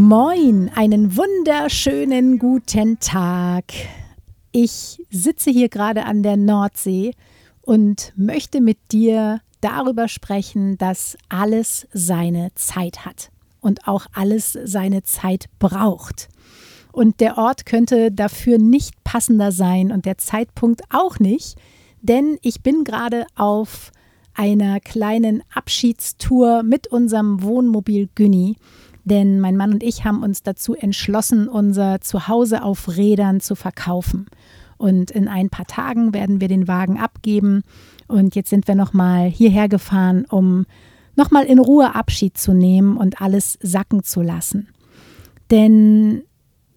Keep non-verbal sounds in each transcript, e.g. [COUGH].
Moin, einen wunderschönen guten Tag. Ich sitze hier gerade an der Nordsee und möchte mit dir darüber sprechen, dass alles seine Zeit hat und auch alles seine Zeit braucht. Und der Ort könnte dafür nicht passender sein und der Zeitpunkt auch nicht, denn ich bin gerade auf einer kleinen Abschiedstour mit unserem Wohnmobil Günni. Denn mein Mann und ich haben uns dazu entschlossen, unser Zuhause auf Rädern zu verkaufen. Und in ein paar Tagen werden wir den Wagen abgeben. Und jetzt sind wir nochmal hierher gefahren, um nochmal in Ruhe Abschied zu nehmen und alles sacken zu lassen. Denn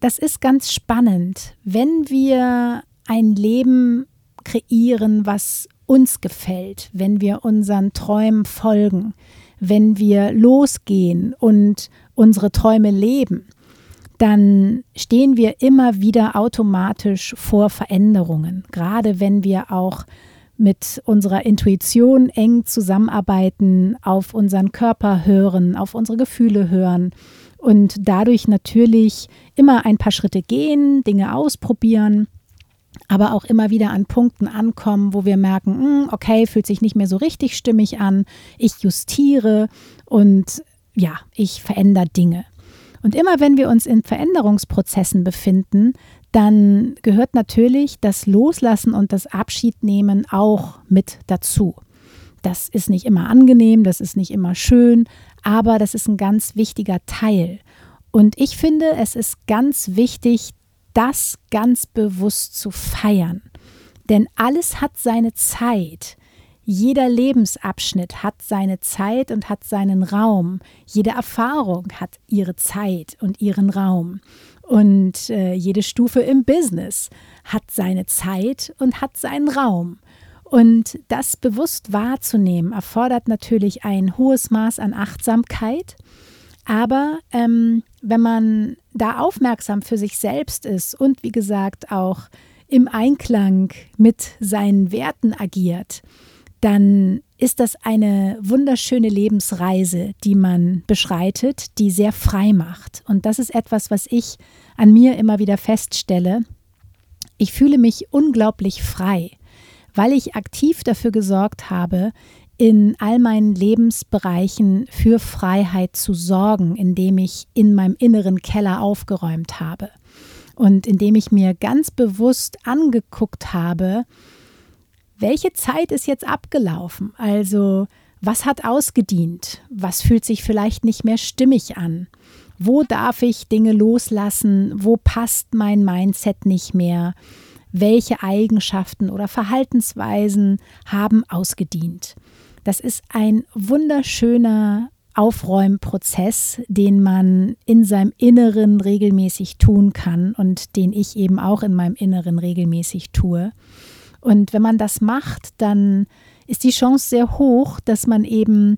das ist ganz spannend, wenn wir ein Leben kreieren, was uns gefällt, wenn wir unseren Träumen folgen, wenn wir losgehen und unsere Träume leben, dann stehen wir immer wieder automatisch vor Veränderungen, gerade wenn wir auch mit unserer Intuition eng zusammenarbeiten, auf unseren Körper hören, auf unsere Gefühle hören und dadurch natürlich immer ein paar Schritte gehen, Dinge ausprobieren, aber auch immer wieder an Punkten ankommen, wo wir merken, hm, okay, fühlt sich nicht mehr so richtig stimmig an, ich justiere und ja, ich verändere Dinge. Und immer wenn wir uns in Veränderungsprozessen befinden, dann gehört natürlich das Loslassen und das Abschiednehmen auch mit dazu. Das ist nicht immer angenehm, das ist nicht immer schön, aber das ist ein ganz wichtiger Teil. Und ich finde, es ist ganz wichtig, das ganz bewusst zu feiern. Denn alles hat seine Zeit. Jeder Lebensabschnitt hat seine Zeit und hat seinen Raum. Jede Erfahrung hat ihre Zeit und ihren Raum. Und äh, jede Stufe im Business hat seine Zeit und hat seinen Raum. Und das bewusst wahrzunehmen, erfordert natürlich ein hohes Maß an Achtsamkeit. Aber ähm, wenn man da aufmerksam für sich selbst ist und wie gesagt auch im Einklang mit seinen Werten agiert, dann ist das eine wunderschöne Lebensreise, die man beschreitet, die sehr frei macht. Und das ist etwas, was ich an mir immer wieder feststelle. Ich fühle mich unglaublich frei, weil ich aktiv dafür gesorgt habe, in all meinen Lebensbereichen für Freiheit zu sorgen, indem ich in meinem inneren Keller aufgeräumt habe und indem ich mir ganz bewusst angeguckt habe, welche Zeit ist jetzt abgelaufen? Also, was hat ausgedient? Was fühlt sich vielleicht nicht mehr stimmig an? Wo darf ich Dinge loslassen? Wo passt mein Mindset nicht mehr? Welche Eigenschaften oder Verhaltensweisen haben ausgedient? Das ist ein wunderschöner Aufräumprozess, den man in seinem Inneren regelmäßig tun kann und den ich eben auch in meinem Inneren regelmäßig tue. Und wenn man das macht, dann ist die Chance sehr hoch, dass man eben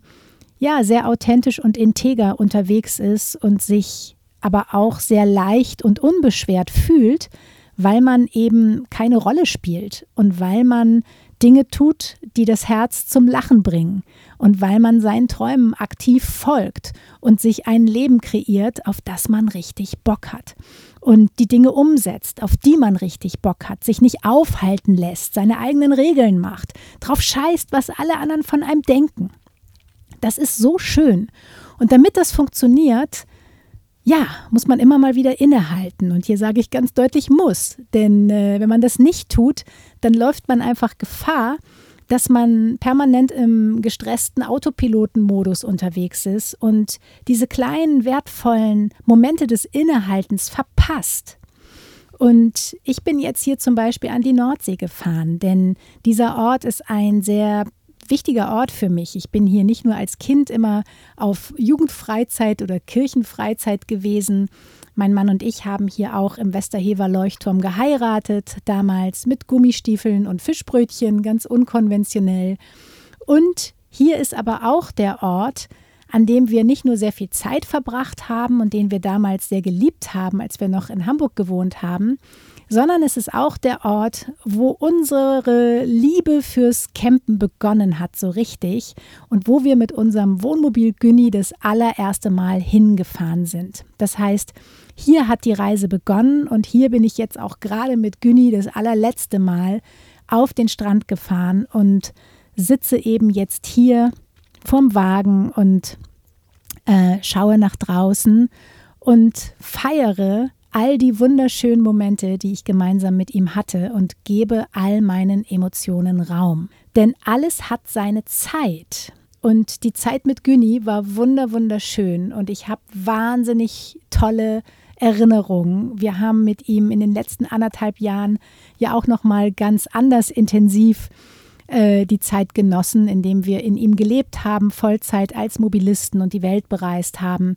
ja sehr authentisch und integer unterwegs ist und sich aber auch sehr leicht und unbeschwert fühlt, weil man eben keine Rolle spielt und weil man Dinge tut, die das Herz zum Lachen bringen und weil man seinen Träumen aktiv folgt und sich ein Leben kreiert, auf das man richtig Bock hat und die Dinge umsetzt, auf die man richtig Bock hat, sich nicht aufhalten lässt, seine eigenen Regeln macht, drauf scheißt, was alle anderen von einem denken. Das ist so schön. Und damit das funktioniert, ja, muss man immer mal wieder innehalten. Und hier sage ich ganz deutlich muss. Denn äh, wenn man das nicht tut, dann läuft man einfach Gefahr, dass man permanent im gestressten Autopilotenmodus unterwegs ist und diese kleinen wertvollen Momente des Innehaltens verpasst. Und ich bin jetzt hier zum Beispiel an die Nordsee gefahren, denn dieser Ort ist ein sehr wichtiger Ort für mich. Ich bin hier nicht nur als Kind immer auf Jugendfreizeit oder Kirchenfreizeit gewesen. Mein Mann und ich haben hier auch im Westerhever Leuchtturm geheiratet, damals mit Gummistiefeln und Fischbrötchen, ganz unkonventionell. Und hier ist aber auch der Ort, an dem wir nicht nur sehr viel Zeit verbracht haben und den wir damals sehr geliebt haben, als wir noch in Hamburg gewohnt haben, sondern es ist auch der Ort, wo unsere Liebe fürs Campen begonnen hat, so richtig, und wo wir mit unserem Wohnmobil Günni das allererste Mal hingefahren sind. Das heißt, hier hat die Reise begonnen und hier bin ich jetzt auch gerade mit Günni das allerletzte Mal auf den Strand gefahren und sitze eben jetzt hier vorm Wagen und äh, schaue nach draußen und feiere all die wunderschönen Momente, die ich gemeinsam mit ihm hatte und gebe all meinen Emotionen Raum. Denn alles hat seine Zeit. Und die Zeit mit Günni war wunder wunderschön und ich habe wahnsinnig tolle Erinnerungen. Wir haben mit ihm in den letzten anderthalb Jahren ja auch noch mal ganz anders intensiv äh, die Zeit genossen, indem wir in ihm gelebt haben, Vollzeit als Mobilisten und die Welt bereist haben.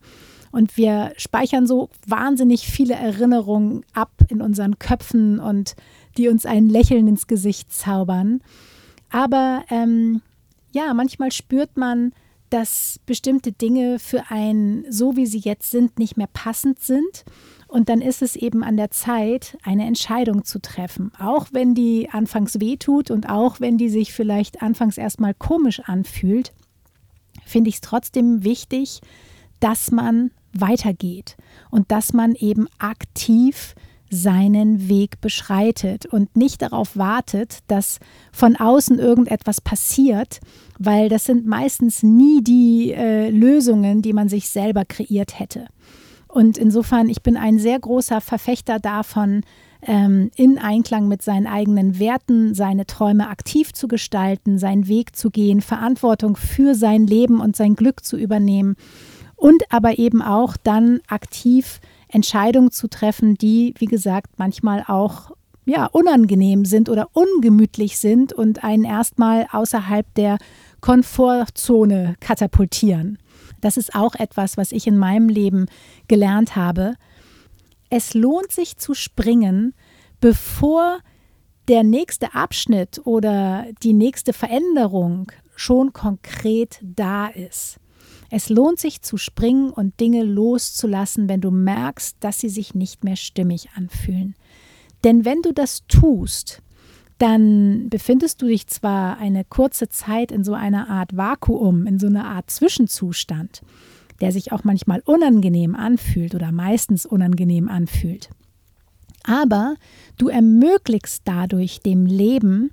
Und wir speichern so wahnsinnig viele Erinnerungen ab in unseren Köpfen und die uns ein Lächeln ins Gesicht zaubern. Aber ähm, ja, manchmal spürt man, dass bestimmte Dinge für einen, so wie sie jetzt sind, nicht mehr passend sind. Und dann ist es eben an der Zeit, eine Entscheidung zu treffen. Auch wenn die anfangs wehtut und auch wenn die sich vielleicht anfangs erstmal komisch anfühlt, finde ich es trotzdem wichtig, dass man weitergeht und dass man eben aktiv seinen Weg beschreitet und nicht darauf wartet, dass von außen irgendetwas passiert, weil das sind meistens nie die äh, Lösungen, die man sich selber kreiert hätte. Und insofern, ich bin ein sehr großer Verfechter davon, ähm, in Einklang mit seinen eigenen Werten, seine Träume aktiv zu gestalten, seinen Weg zu gehen, Verantwortung für sein Leben und sein Glück zu übernehmen und aber eben auch dann aktiv Entscheidungen zu treffen, die, wie gesagt, manchmal auch ja, unangenehm sind oder ungemütlich sind und einen erstmal außerhalb der Komfortzone katapultieren. Das ist auch etwas, was ich in meinem Leben gelernt habe. Es lohnt sich zu springen, bevor der nächste Abschnitt oder die nächste Veränderung schon konkret da ist. Es lohnt sich zu springen und Dinge loszulassen, wenn du merkst, dass sie sich nicht mehr stimmig anfühlen. Denn wenn du das tust, dann befindest du dich zwar eine kurze Zeit in so einer Art Vakuum, in so einer Art Zwischenzustand, der sich auch manchmal unangenehm anfühlt oder meistens unangenehm anfühlt. Aber du ermöglichst dadurch dem Leben,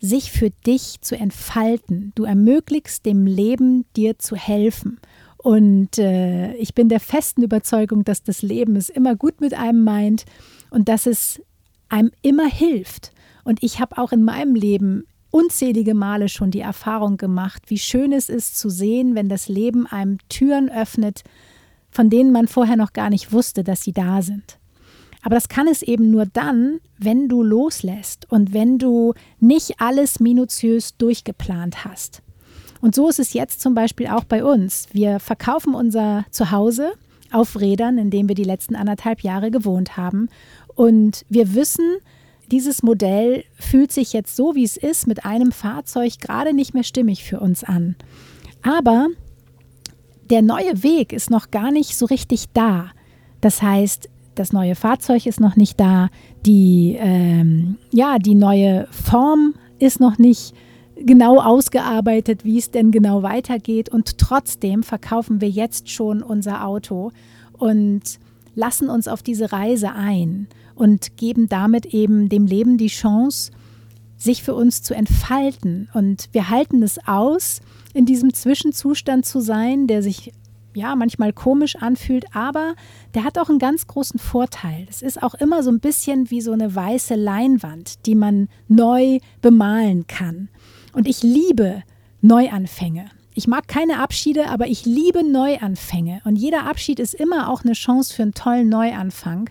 sich für dich zu entfalten. Du ermöglichst dem Leben, dir zu helfen. Und äh, ich bin der festen Überzeugung, dass das Leben es immer gut mit einem meint und dass es einem immer hilft. Und ich habe auch in meinem Leben unzählige Male schon die Erfahrung gemacht, wie schön es ist zu sehen, wenn das Leben einem Türen öffnet, von denen man vorher noch gar nicht wusste, dass sie da sind. Aber das kann es eben nur dann, wenn du loslässt und wenn du nicht alles minutiös durchgeplant hast. Und so ist es jetzt zum Beispiel auch bei uns. Wir verkaufen unser Zuhause auf Rädern, in dem wir die letzten anderthalb Jahre gewohnt haben. Und wir wissen, dieses Modell fühlt sich jetzt so, wie es ist, mit einem Fahrzeug gerade nicht mehr stimmig für uns an. Aber der neue Weg ist noch gar nicht so richtig da. Das heißt, das neue Fahrzeug ist noch nicht da, die, ähm, ja, die neue Form ist noch nicht genau ausgearbeitet, wie es denn genau weitergeht. Und trotzdem verkaufen wir jetzt schon unser Auto und lassen uns auf diese Reise ein und geben damit eben dem Leben die Chance, sich für uns zu entfalten. Und wir halten es aus, in diesem Zwischenzustand zu sein, der sich ja manchmal komisch anfühlt, aber der hat auch einen ganz großen Vorteil. Es ist auch immer so ein bisschen wie so eine weiße Leinwand, die man neu bemalen kann. Und ich liebe Neuanfänge. Ich mag keine Abschiede, aber ich liebe Neuanfänge. Und jeder Abschied ist immer auch eine Chance für einen tollen Neuanfang.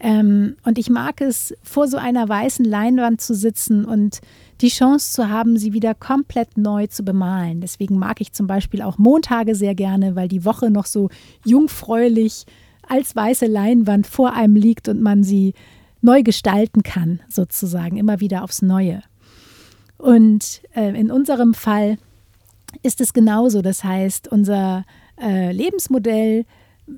Ähm, und ich mag es, vor so einer weißen Leinwand zu sitzen und die Chance zu haben, sie wieder komplett neu zu bemalen. Deswegen mag ich zum Beispiel auch Montage sehr gerne, weil die Woche noch so jungfräulich als weiße Leinwand vor einem liegt und man sie neu gestalten kann, sozusagen, immer wieder aufs Neue. Und äh, in unserem Fall ist es genauso. Das heißt, unser äh, Lebensmodell,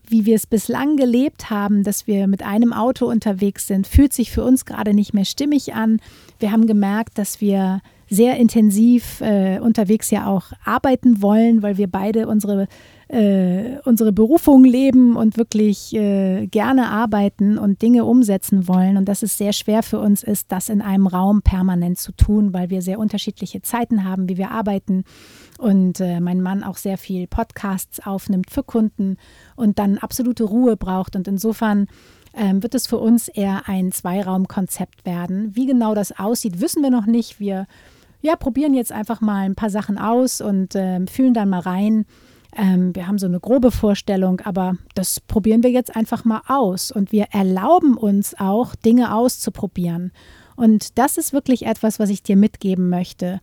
wie wir es bislang gelebt haben, dass wir mit einem Auto unterwegs sind, fühlt sich für uns gerade nicht mehr stimmig an. Wir haben gemerkt, dass wir sehr intensiv äh, unterwegs ja auch arbeiten wollen, weil wir beide unsere äh, unsere Berufung leben und wirklich äh, gerne arbeiten und Dinge umsetzen wollen und dass es sehr schwer für uns ist, das in einem Raum permanent zu tun, weil wir sehr unterschiedliche Zeiten haben, wie wir arbeiten und äh, mein Mann auch sehr viel Podcasts aufnimmt für Kunden und dann absolute Ruhe braucht und insofern ähm, wird es für uns eher ein Zweiraumkonzept werden. Wie genau das aussieht, wissen wir noch nicht. Wir ja, probieren jetzt einfach mal ein paar Sachen aus und äh, fühlen dann mal rein, ähm, wir haben so eine grobe Vorstellung, aber das probieren wir jetzt einfach mal aus und wir erlauben uns auch, Dinge auszuprobieren. Und das ist wirklich etwas, was ich dir mitgeben möchte.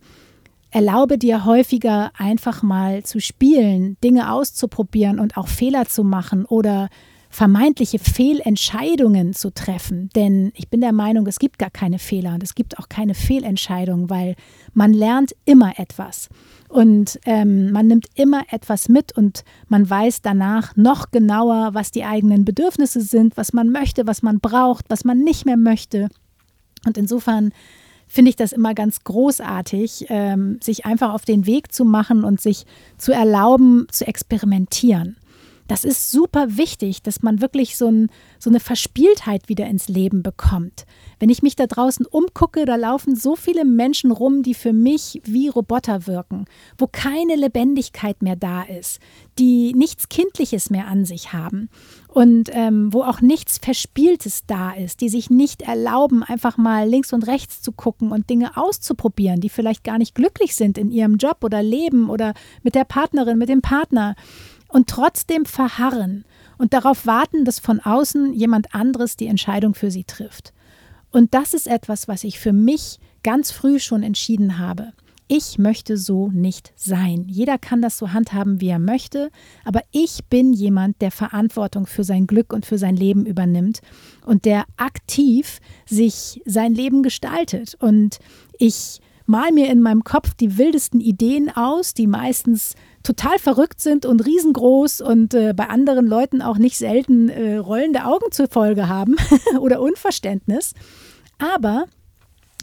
Erlaube dir häufiger einfach mal zu spielen, Dinge auszuprobieren und auch Fehler zu machen oder vermeintliche Fehlentscheidungen zu treffen. Denn ich bin der Meinung, es gibt gar keine Fehler und es gibt auch keine Fehlentscheidungen, weil man lernt immer etwas. Und ähm, man nimmt immer etwas mit und man weiß danach noch genauer, was die eigenen Bedürfnisse sind, was man möchte, was man braucht, was man nicht mehr möchte. Und insofern finde ich das immer ganz großartig, ähm, sich einfach auf den Weg zu machen und sich zu erlauben, zu experimentieren das ist super wichtig, dass man wirklich so, ein, so, eine Verspieltheit wieder ins Leben bekommt. Wenn ich mich da draußen umgucke, da laufen so viele Menschen rum, die für mich wie Roboter wirken, wo keine Lebendigkeit mehr da ist, die nichts Kindliches mehr an sich haben und ähm, wo auch nichts Verspieltes da ist, die sich nicht erlauben, einfach mal links und rechts zu gucken und Dinge auszuprobieren, die vielleicht gar nicht glücklich sind in ihrem Job oder Leben oder mit der Partnerin, mit dem Partner und trotzdem verharren und darauf warten, dass von außen jemand anderes die Entscheidung für sie trifft. Und das ist etwas, was ich für mich ganz früh schon entschieden habe. Ich möchte so nicht sein. Jeder kann das so handhaben, wie er möchte, aber ich bin jemand, der Verantwortung für sein Glück und für sein Leben übernimmt und der aktiv sich sein Leben gestaltet. Und ich mal mir in meinem Kopf die wildesten Ideen aus, die meistens total verrückt sind und riesengroß und äh, bei anderen Leuten auch nicht selten äh, rollende Augen zur Folge haben [LAUGHS] oder Unverständnis. Aber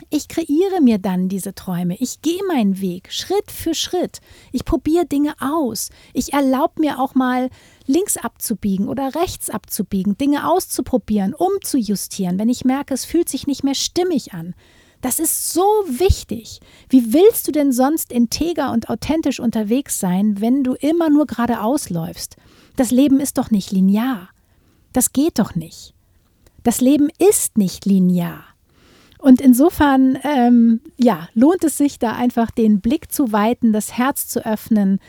ich kreiere mir dann diese Träume. Ich gehe meinen Weg Schritt für Schritt. Ich probiere Dinge aus. Ich erlaube mir auch mal links abzubiegen oder rechts abzubiegen, Dinge auszuprobieren, umzujustieren, wenn ich merke, es fühlt sich nicht mehr stimmig an. Das ist so wichtig. Wie willst du denn sonst integer und authentisch unterwegs sein, wenn du immer nur geradeaus läufst? Das Leben ist doch nicht linear. Das geht doch nicht. Das Leben ist nicht linear. Und insofern, ähm, ja, lohnt es sich da einfach den Blick zu weiten, das Herz zu öffnen,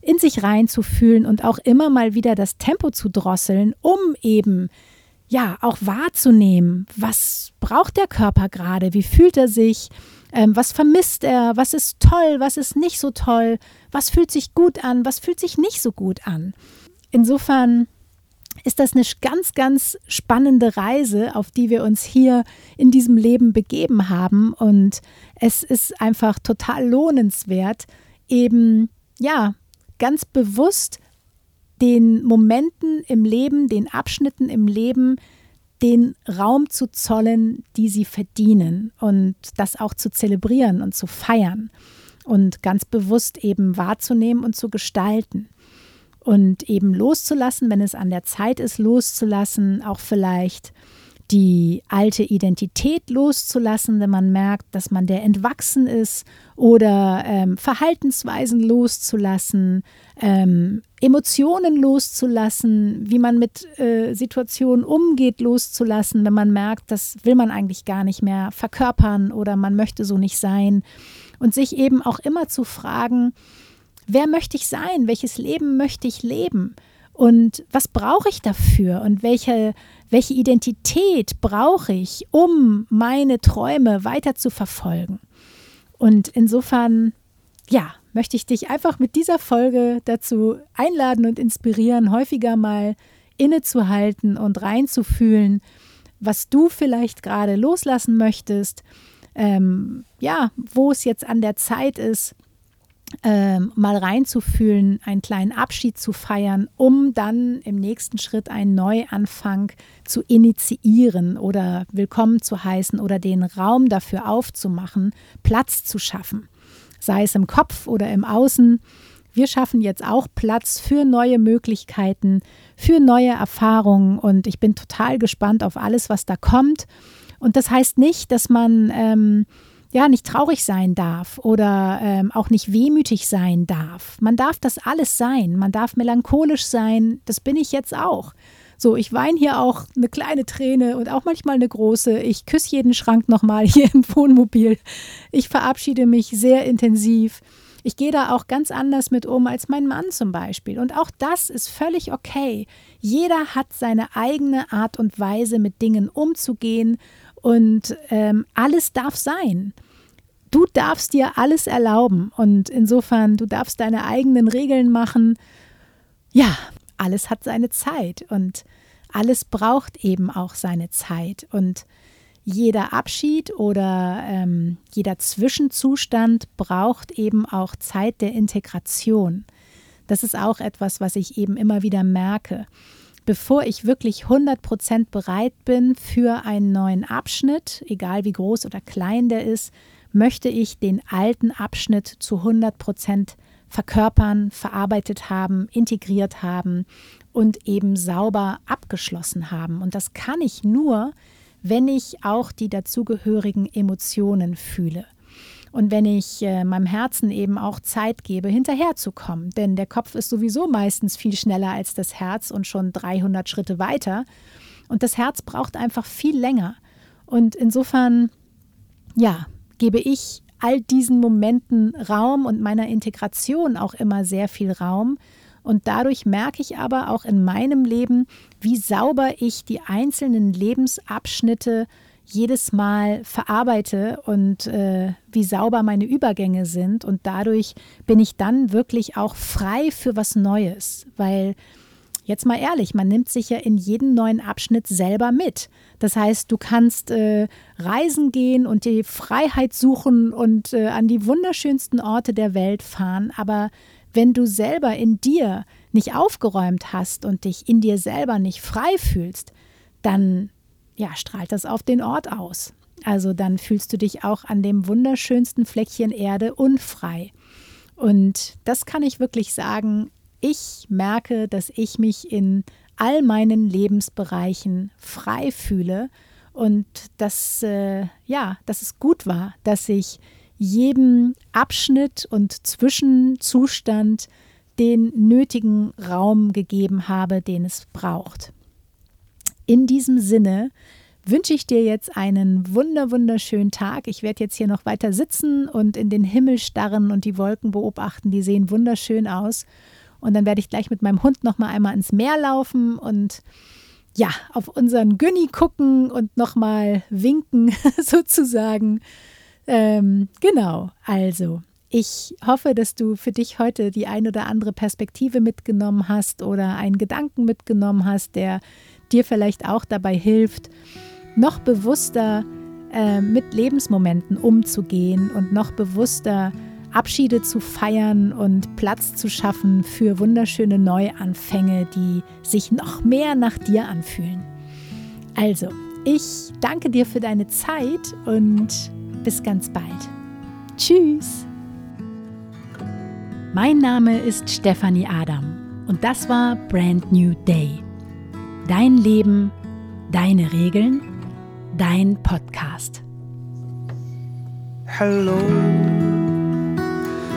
in sich reinzufühlen und auch immer mal wieder das Tempo zu drosseln, um eben ja, auch wahrzunehmen, was braucht der Körper gerade, wie fühlt er sich, ähm, was vermisst er, was ist toll, was ist nicht so toll, was fühlt sich gut an, was fühlt sich nicht so gut an. Insofern ist das eine ganz, ganz spannende Reise, auf die wir uns hier in diesem Leben begeben haben. Und es ist einfach total lohnenswert, eben, ja, ganz bewusst den Momenten im Leben, den Abschnitten im Leben den Raum zu zollen, die sie verdienen und das auch zu zelebrieren und zu feiern und ganz bewusst eben wahrzunehmen und zu gestalten und eben loszulassen, wenn es an der Zeit ist, loszulassen, auch vielleicht die alte Identität loszulassen, wenn man merkt, dass man der entwachsen ist oder ähm, Verhaltensweisen loszulassen, ähm, Emotionen loszulassen, wie man mit äh, Situationen umgeht, loszulassen, wenn man merkt, das will man eigentlich gar nicht mehr verkörpern oder man möchte so nicht sein. Und sich eben auch immer zu fragen, wer möchte ich sein? Welches Leben möchte ich leben? Und was brauche ich dafür? Und welche, welche Identität brauche ich, um meine Träume weiter zu verfolgen? Und insofern, ja, möchte ich dich einfach mit dieser Folge dazu einladen und inspirieren, häufiger mal innezuhalten und reinzufühlen, was du vielleicht gerade loslassen möchtest, ähm, ja, wo es jetzt an der Zeit ist, ähm, mal reinzufühlen, einen kleinen Abschied zu feiern, um dann im nächsten Schritt einen Neuanfang zu initiieren oder willkommen zu heißen oder den Raum dafür aufzumachen, Platz zu schaffen sei es im Kopf oder im Außen. Wir schaffen jetzt auch Platz für neue Möglichkeiten, für neue Erfahrungen und ich bin total gespannt auf alles, was da kommt. Und das heißt nicht, dass man ähm, ja nicht traurig sein darf oder ähm, auch nicht wehmütig sein darf. Man darf das alles sein. Man darf melancholisch sein. Das bin ich jetzt auch. So, ich weine hier auch eine kleine Träne und auch manchmal eine große. Ich küsse jeden Schrank nochmal [LAUGHS] hier im Wohnmobil. Ich verabschiede mich sehr intensiv. Ich gehe da auch ganz anders mit um als mein Mann zum Beispiel. Und auch das ist völlig okay. Jeder hat seine eigene Art und Weise, mit Dingen umzugehen. Und ähm, alles darf sein. Du darfst dir alles erlauben. Und insofern, du darfst deine eigenen Regeln machen. Ja, alles hat seine Zeit und alles braucht eben auch seine Zeit. Und jeder Abschied oder ähm, jeder Zwischenzustand braucht eben auch Zeit der Integration. Das ist auch etwas, was ich eben immer wieder merke. Bevor ich wirklich 100% bereit bin für einen neuen Abschnitt, egal wie groß oder klein der ist, möchte ich den alten Abschnitt zu 100% verkörpern, verarbeitet haben, integriert haben und eben sauber abgeschlossen haben. Und das kann ich nur, wenn ich auch die dazugehörigen Emotionen fühle. Und wenn ich äh, meinem Herzen eben auch Zeit gebe, hinterherzukommen. Denn der Kopf ist sowieso meistens viel schneller als das Herz und schon 300 Schritte weiter. Und das Herz braucht einfach viel länger. Und insofern, ja, gebe ich all diesen Momenten Raum und meiner Integration auch immer sehr viel Raum. Und dadurch merke ich aber auch in meinem Leben, wie sauber ich die einzelnen Lebensabschnitte jedes Mal verarbeite und äh, wie sauber meine Übergänge sind. Und dadurch bin ich dann wirklich auch frei für was Neues, weil Jetzt mal ehrlich, man nimmt sich ja in jeden neuen Abschnitt selber mit. Das heißt, du kannst äh, reisen gehen und die Freiheit suchen und äh, an die wunderschönsten Orte der Welt fahren, aber wenn du selber in dir nicht aufgeräumt hast und dich in dir selber nicht frei fühlst, dann ja, strahlt das auf den Ort aus. Also dann fühlst du dich auch an dem wunderschönsten Fleckchen Erde unfrei. Und das kann ich wirklich sagen, ich merke, dass ich mich in all meinen Lebensbereichen frei fühle und dass, äh, ja, dass es gut war, dass ich jedem Abschnitt und Zwischenzustand den nötigen Raum gegeben habe, den es braucht. In diesem Sinne wünsche ich dir jetzt einen wunder wunderschönen Tag. Ich werde jetzt hier noch weiter sitzen und in den Himmel starren und die Wolken beobachten. Die sehen wunderschön aus. Und dann werde ich gleich mit meinem Hund noch mal einmal ins Meer laufen und ja, auf unseren Günni gucken und noch mal winken [LAUGHS] sozusagen. Ähm, genau, also ich hoffe, dass du für dich heute die ein oder andere Perspektive mitgenommen hast oder einen Gedanken mitgenommen hast, der dir vielleicht auch dabei hilft, noch bewusster äh, mit Lebensmomenten umzugehen und noch bewusster Abschiede zu feiern und Platz zu schaffen für wunderschöne Neuanfänge, die sich noch mehr nach dir anfühlen. Also, ich danke dir für deine Zeit und bis ganz bald. Tschüss! Mein Name ist Stefanie Adam und das war Brand New Day. Dein Leben, deine Regeln, dein Podcast. Hello.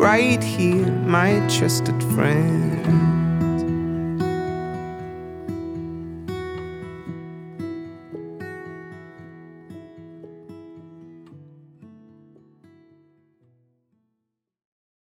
right here, my trusted friend.